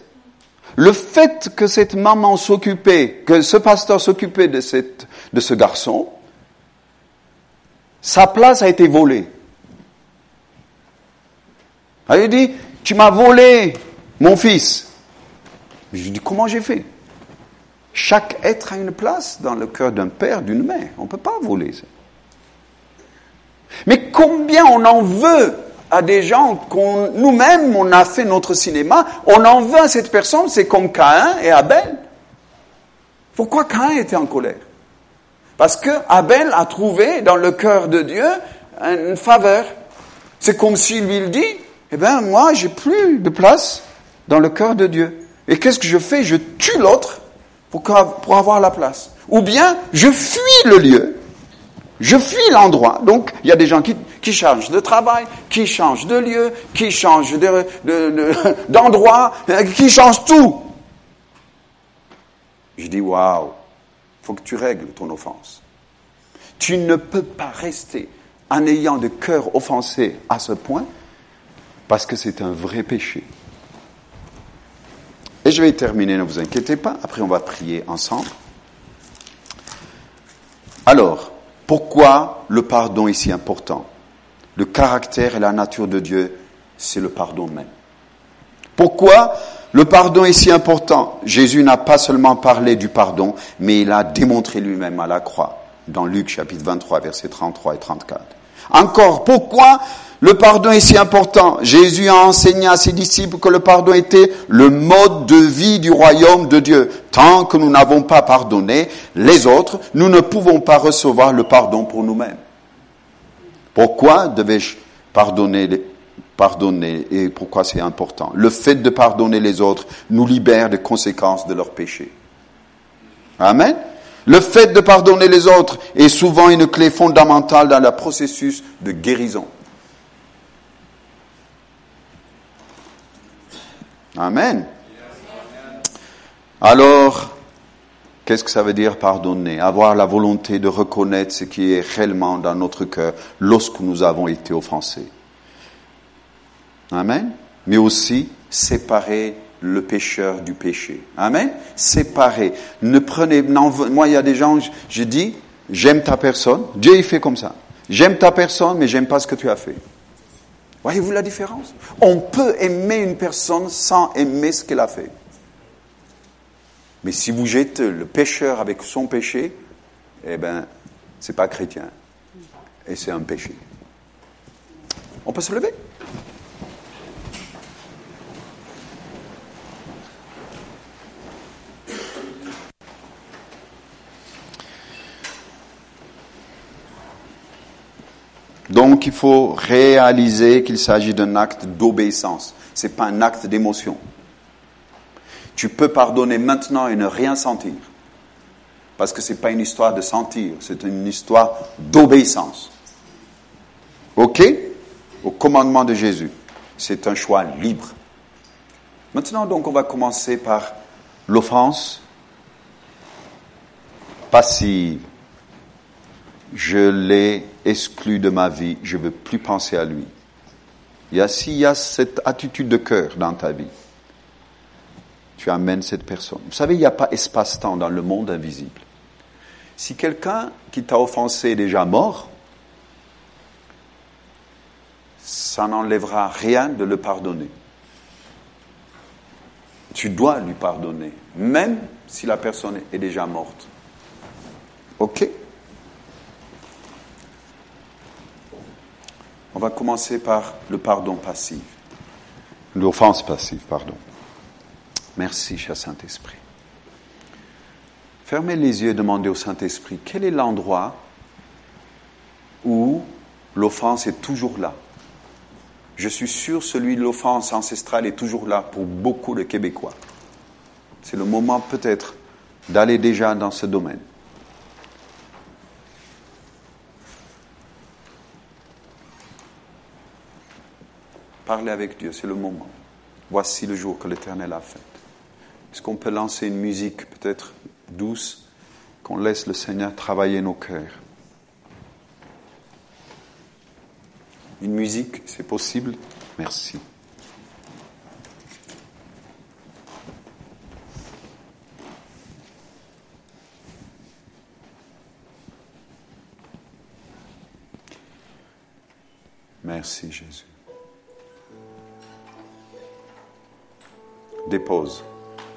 le fait que cette maman s'occupait, que ce pasteur s'occupait de ce garçon, sa place a été volée. Elle dit, tu m'as volé mon fils. Je lui dis, comment j'ai fait? Chaque être a une place dans le cœur d'un père, d'une mère. On ne peut pas voler ça. Mais combien on en veut à des gens qu'on, nous-mêmes, on a fait notre cinéma, on en veut à cette personne, c'est comme Caïn et Abel. Pourquoi Caïn était en colère? Parce que Abel a trouvé dans le cœur de Dieu une faveur. C'est comme s'il lui dit, eh bien, moi, j'ai plus de place dans le cœur de Dieu. Et qu'est-ce que je fais? Je tue l'autre pour, pour avoir la place. Ou bien, je fuis le lieu. Je fuis l'endroit. Donc, il y a des gens qui, changent de travail, qui changent de lieu, qui changent d'endroit, de, de, qui changent tout. Je dis, waouh, faut que tu règles ton offense. Tu ne peux pas rester en ayant de cœur offensé à ce point parce que c'est un vrai péché. Et je vais terminer, ne vous inquiétez pas, après on va prier ensemble. Alors, pourquoi le pardon est si important? Le caractère et la nature de Dieu, c'est le pardon même. Pourquoi le pardon est si important? Jésus n'a pas seulement parlé du pardon, mais il a démontré lui-même à la croix, dans Luc chapitre 23, versets 33 et 34. Encore, pourquoi le pardon est si important. Jésus a enseigné à ses disciples que le pardon était le mode de vie du royaume de Dieu. Tant que nous n'avons pas pardonné les autres, nous ne pouvons pas recevoir le pardon pour nous-mêmes. Pourquoi devais-je pardonner pardonner et pourquoi c'est important? Le fait de pardonner les autres nous libère des conséquences de leurs péchés. Amen. Le fait de pardonner les autres est souvent une clé fondamentale dans le processus de guérison. Amen. Alors, qu'est-ce que ça veut dire pardonner? Avoir la volonté de reconnaître ce qui est réellement dans notre cœur lorsque nous avons été offensés. Amen. Mais aussi séparer le pécheur du péché. Amen. Séparer. Ne prenez, moi il y a des gens, je dis, j'aime ta personne. Dieu il fait comme ça. J'aime ta personne, mais j'aime pas ce que tu as fait. Voyez-vous la différence? On peut aimer une personne sans aimer ce qu'elle a fait. Mais si vous jetez le pécheur avec son péché, eh bien, c'est pas chrétien. Et c'est un péché. On peut se lever? Donc il faut réaliser qu'il s'agit d'un acte d'obéissance. Ce n'est pas un acte d'émotion. Tu peux pardonner maintenant et ne rien sentir. Parce que ce n'est pas une histoire de sentir, c'est une histoire d'obéissance. OK? Au commandement de Jésus. C'est un choix libre. Maintenant, donc, on va commencer par l'offense passive. Je l'ai exclu de ma vie, je ne veux plus penser à lui. Il y a, s'il y a cette attitude de cœur dans ta vie, tu amènes cette personne. Vous savez, il n'y a pas espace-temps dans le monde invisible. Si quelqu'un qui t'a offensé est déjà mort, ça n'enlèvera rien de le pardonner. Tu dois lui pardonner, même si la personne est déjà morte. OK? On va commencer par le pardon passif. L'offense passive, pardon. Merci, cher Saint-Esprit. Fermez les yeux et demandez au Saint-Esprit quel est l'endroit où l'offense est toujours là? Je suis sûr celui de l'offense ancestrale est toujours là pour beaucoup de Québécois. C'est le moment peut-être d'aller déjà dans ce domaine. Parlez avec Dieu, c'est le moment. Voici le jour que l'Éternel a fait. Est-ce qu'on peut lancer une musique peut-être douce, qu'on laisse le Seigneur travailler nos cœurs? Une musique, c'est possible? Merci. Merci Jésus. Dépose.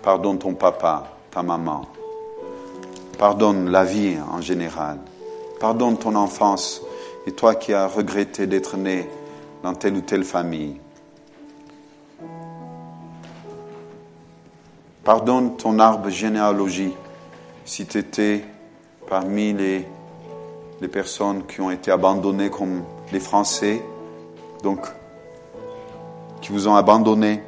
Pardonne ton papa, ta maman. Pardonne la vie en général. Pardonne ton enfance et toi qui as regretté d'être né dans telle ou telle famille. Pardonne ton arbre généalogie si tu étais parmi les, les personnes qui ont été abandonnées comme les Français, donc qui vous ont abandonné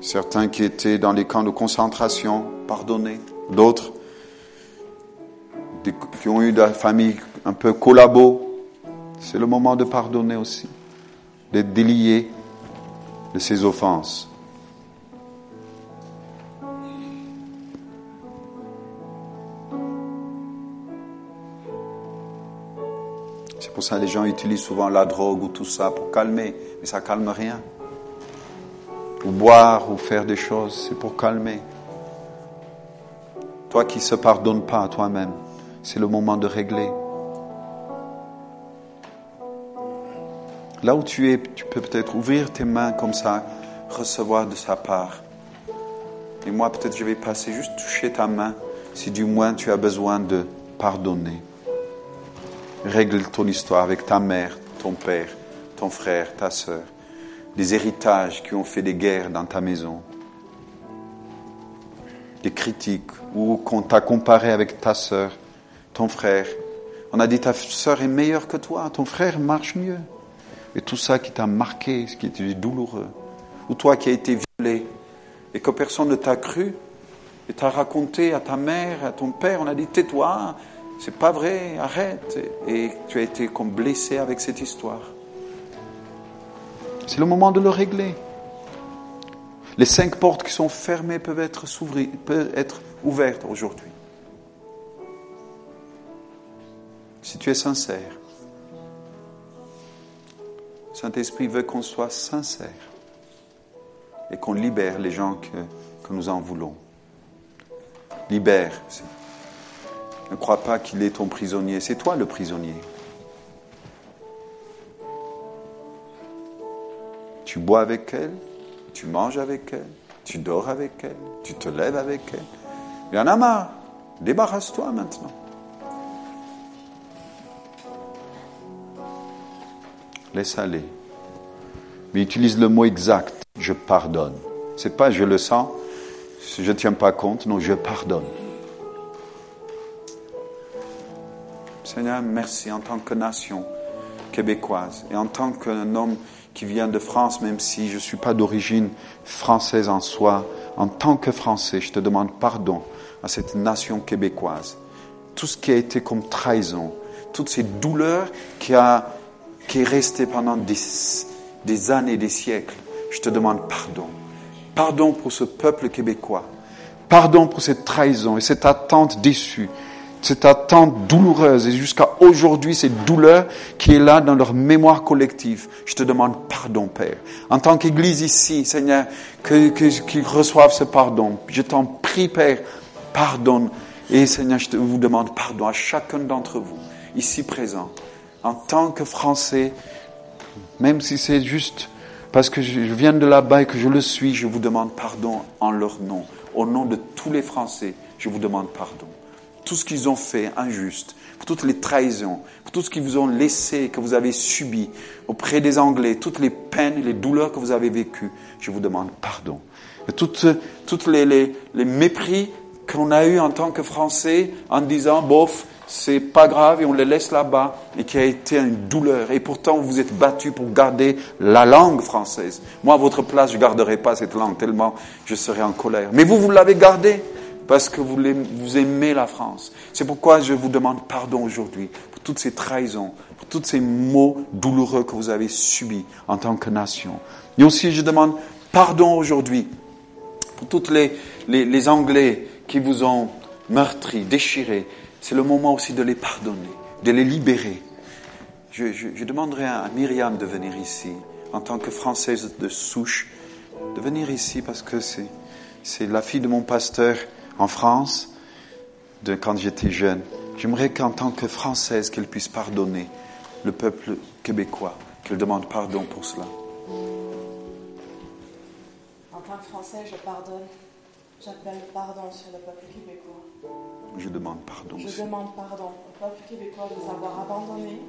certains qui étaient dans les camps de concentration, pardonnés, d'autres qui ont eu des familles un peu collabo. C'est le moment de pardonner aussi, d'être délié de ces offenses. C'est pour ça que les gens utilisent souvent la drogue ou tout ça pour calmer, mais ça calme rien ou boire ou faire des choses, c'est pour calmer. Toi qui ne se pardonnes pas à toi-même, c'est le moment de régler. Là où tu es, tu peux peut-être ouvrir tes mains comme ça, recevoir de sa part. Et moi, peut-être je vais passer juste toucher ta main si du moins tu as besoin de pardonner. Règle ton histoire avec ta mère, ton père, ton frère, ta soeur des héritages qui ont fait des guerres dans ta maison, des critiques, ou qu'on t'a comparé avec ta sœur, ton frère. On a dit ta sœur est meilleure que toi, ton frère marche mieux. Et tout ça qui t'a marqué, ce qui était douloureux. Ou toi qui as été violé et que personne ne t'a cru et t'a raconté à ta mère, à ton père, on a dit tais-toi, c'est pas vrai, arrête. Et tu as été comme blessé avec cette histoire. C'est le moment de le régler. Les cinq portes qui sont fermées peuvent être, ouvertes aujourd'hui. Si tu es sincère, Saint-Esprit veut qu'on soit sincère et qu'on libère les gens que nous en voulons. Libère. Ne crois pas qu'il est ton prisonnier, c'est toi le prisonnier. Tu bois avec elle, tu manges avec elle, tu dors avec elle, tu te lèves avec elle. Il y. Débarrasse-toi maintenant. Laisse aller. Mais utilise le mot exact. Je pardonne. C'est pas je le sens, je ne tiens pas compte. Non, je pardonne. Seigneur, merci en tant que nation québécoise et en tant qu'un homme qui vient de France, même si je ne suis pas d'origine française en soi, en tant que Français, je te demande pardon à cette nation québécoise. Tout ce qui a été comme trahison, toutes ces douleurs qui, a, qui est resté pendant des, des années, des siècles, je te demande pardon. Pardon pour ce peuple québécois. Pardon pour cette trahison et cette attente déçue cette attente douloureuse et jusqu'à aujourd'hui cette douleur qui est là dans leur mémoire collective. Je te demande pardon, Père. En tant qu'Église ici, Seigneur, qu'ils que, reçoivent ce pardon. Je t'en prie, Père, pardonne. Et Seigneur, je vous demande pardon à chacun d'entre vous, ici présent. En tant que Français, même si c'est juste parce que je viens de là-bas et que je le suis, je vous demande pardon en leur nom. Au nom de tous les Français, je vous demande pardon tout ce qu'ils ont fait injuste, pour toutes les trahisons, pour tout ce qu'ils vous ont laissé, que vous avez subi auprès des Anglais, toutes les peines, les douleurs que vous avez vécues, je vous demande pardon. Et toutes, toutes les, les, les mépris qu'on a eu en tant que Français en disant, bof, c'est pas grave et on les laisse là-bas et qui a été une douleur. Et pourtant, vous vous êtes battu pour garder la langue française. Moi, à votre place, je garderai pas cette langue tellement je serais en colère. Mais vous, vous l'avez gardée parce que vous, aimez la France. C'est pourquoi je vous demande pardon aujourd'hui pour toutes ces trahisons, pour tous ces mots douloureux que vous avez subis en tant que nation. Et aussi, je demande pardon aujourd'hui pour tous les, les, Anglais qui vous ont meurtri, déchiré. C'est le moment aussi de les pardonner, de les libérer. Je, je demanderai à Myriam de venir ici, en tant que Française de souche, de venir ici parce que c'est la fille de mon pasteur en France, de quand j'étais jeune. J'aimerais qu'en tant que Française, qu'elle puisse pardonner le peuple québécois, qu'elle demande pardon pour cela. En tant que Français, je pardonne. J'appelle pardon sur le peuple québécois. Je demande pardon. Je demande pardon au peuple québécois de nous avoir abandonnés,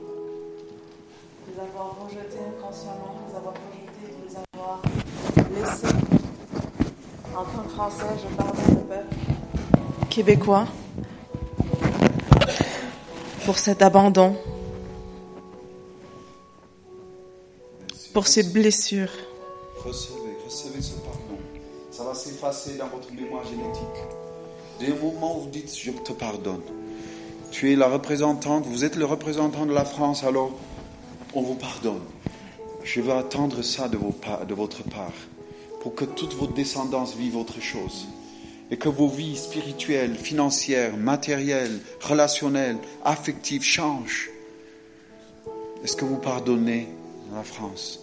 de nous avoir rejetés inconsciemment, de nous avoir rejetés, de nous avoir laissés. En tant que Français, je pardonne le peuple québécois pour cet abandon, pour ces blessures. Recevez, recevez ce pardon. Ça va s'effacer dans votre mémoire génétique. Dès le moment où vous dites je te pardonne, tu es la représentante, vous êtes le représentant de la France, alors on vous pardonne. Je veux attendre ça de, de votre part pour que toute votre descendance vive autre chose et que vos vies spirituelles, financières, matérielles, relationnelles, affectives changent. Est-ce que vous pardonnez la France?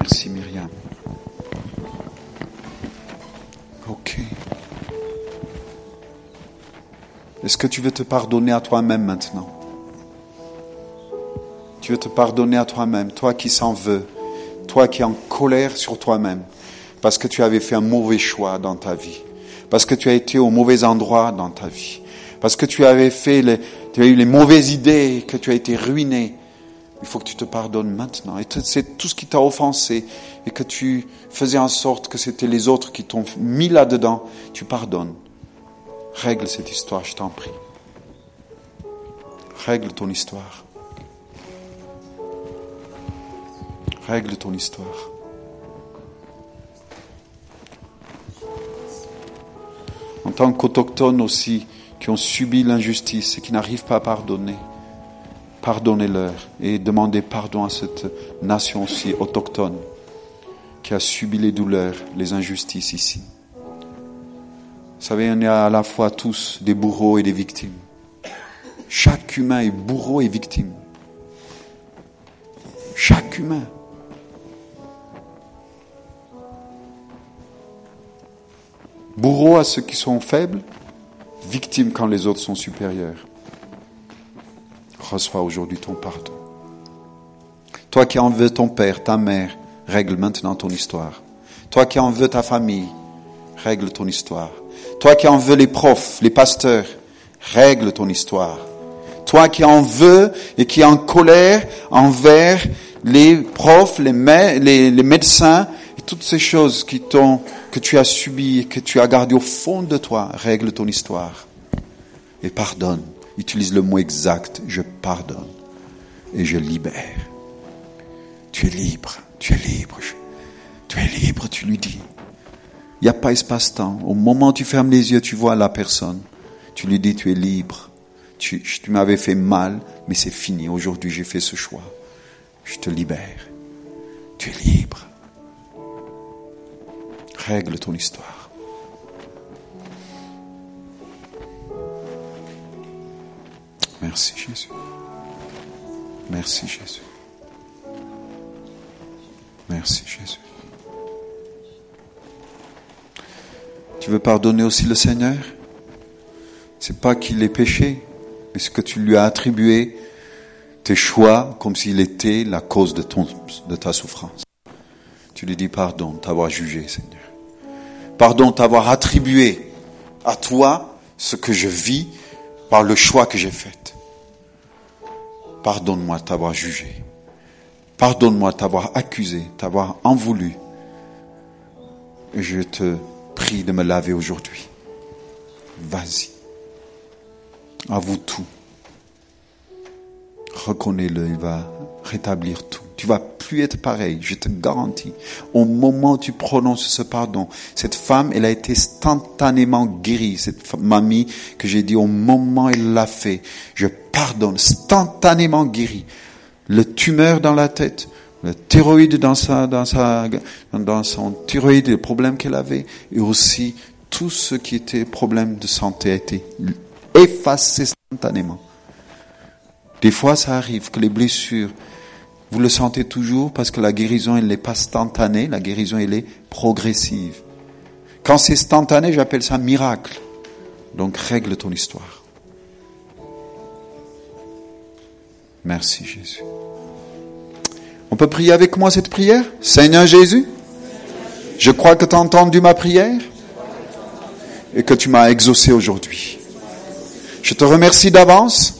Merci Myriam. Ok. Est-ce que tu veux te pardonner à toi-même maintenant? Tu veux te pardonner à toi-même, toi qui s'en veux? Toi qui es en colère sur toi-même, parce que tu avais fait un mauvais choix dans ta vie, parce que tu as été au mauvais endroit dans ta vie, parce que tu avais fait les, tu as eu les mauvaises idées, que tu as été ruiné. Il faut que tu te pardonnes maintenant. Et c'est tout ce qui t'a offensé et que tu faisais en sorte que c'était les autres qui t'ont mis là-dedans. Tu pardonnes. Règle cette histoire, je t'en prie. Règle ton histoire. Règle ton histoire. En tant qu'autochtones aussi, qui ont subi l'injustice et qui n'arrivent pas à pardonner, pardonnez-leur et demandez pardon à cette nation aussi autochtone qui a subi les douleurs, les injustices ici. Vous savez, on est à la fois tous des bourreaux et des victimes. Chaque humain est bourreau et victime. Chaque humain. Bourreau à ceux qui sont faibles, victime quand les autres sont supérieurs. reçois aujourd'hui ton pardon. Toi qui en veux ton père, ta mère, règle maintenant ton histoire. Toi qui en veux ta famille, règle ton histoire. Toi qui en veux les profs, les pasteurs, règle ton histoire. Toi qui en veux et qui en colère envers les profs, les médecins et toutes ces choses qui t'ont, que tu as subies, que tu as gardées au fond de toi, règle ton histoire. Et pardonne. Utilise le mot exact. Je pardonne. Et je libère. Tu es libre. Tu es libre. Tu es libre, tu lui dis. Il n'y a pas espace-temps. Au moment où tu fermes les yeux, tu vois la personne. Tu lui dis, tu es libre. Tu m'avais fait mal, mais c'est fini. Aujourd'hui, j'ai fait ce choix. Je te libère. Tu es libre. Règle ton histoire. Merci Jésus. Merci Jésus. Merci Jésus. Tu veux pardonner aussi le Seigneur? C'est pas qu'il ait péché, mais ce que tu lui as attribué, tes choix, comme s'il était la cause de, de ta souffrance. Tu lui dis pardon t'avoir jugé, Seigneur. Pardon t'avoir attribué à toi ce que je vis par le choix que j'ai fait. Pardonne-moi t'avoir jugé. Pardonne-moi t'avoir accusé, t'avoir en voulu. Je te prie de me laver aujourd'hui. Vas-y. À vous tout. Reconnais-le, il va rétablir tout. Tu vas plus être pareil, je te garantis. Au moment où tu prononces ce pardon, cette femme, elle a été instantanément guérie. Cette mamie que j'ai dit au moment où elle l'a fait, je pardonne, instantanément guérie. Le tumeur dans la tête, le thyroïde dans sa, dans sa, dans son thyroïde, les problèmes qu'elle avait, et aussi tout ce qui était problème de santé a été effacé instantanément. Des fois, ça arrive que les blessures, vous le sentez toujours parce que la guérison, elle n'est pas instantanée, la guérison, elle est progressive. Quand c'est instantané, j'appelle ça miracle. Donc, règle ton histoire. Merci Jésus. On peut prier avec moi cette prière? Seigneur Jésus, je crois que tu as entendu ma prière et que tu m'as exaucé aujourd'hui. Je te remercie d'avance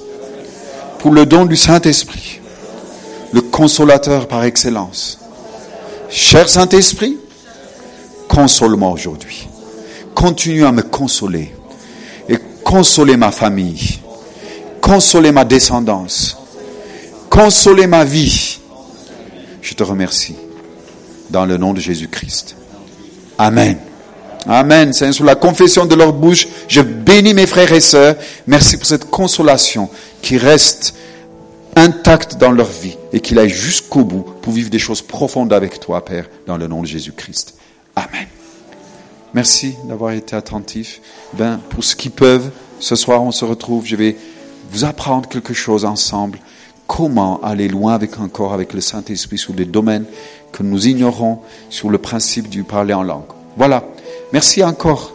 pour le don du Saint-Esprit, le consolateur par excellence. Cher Saint-Esprit, console-moi aujourd'hui. Continue à me consoler et consoler ma famille, consoler ma descendance, consoler ma vie je te remercie. Dans le nom de Jésus-Christ. Amen. Amen. C'est sur la confession de leur bouche. Je bénis mes frères et sœurs. Merci pour cette consolation qui reste intacte dans leur vie et qu'il aille jusqu'au bout pour vivre des choses profondes avec toi, Père, dans le nom de Jésus-Christ. Amen. Merci d'avoir été attentif. Ben, pour ce qui peuvent, ce soir on se retrouve. Je vais vous apprendre quelque chose ensemble comment aller loin avec encore avec le Saint-Esprit sur des domaines que nous ignorons sur le principe du parler en langue. Voilà. Merci encore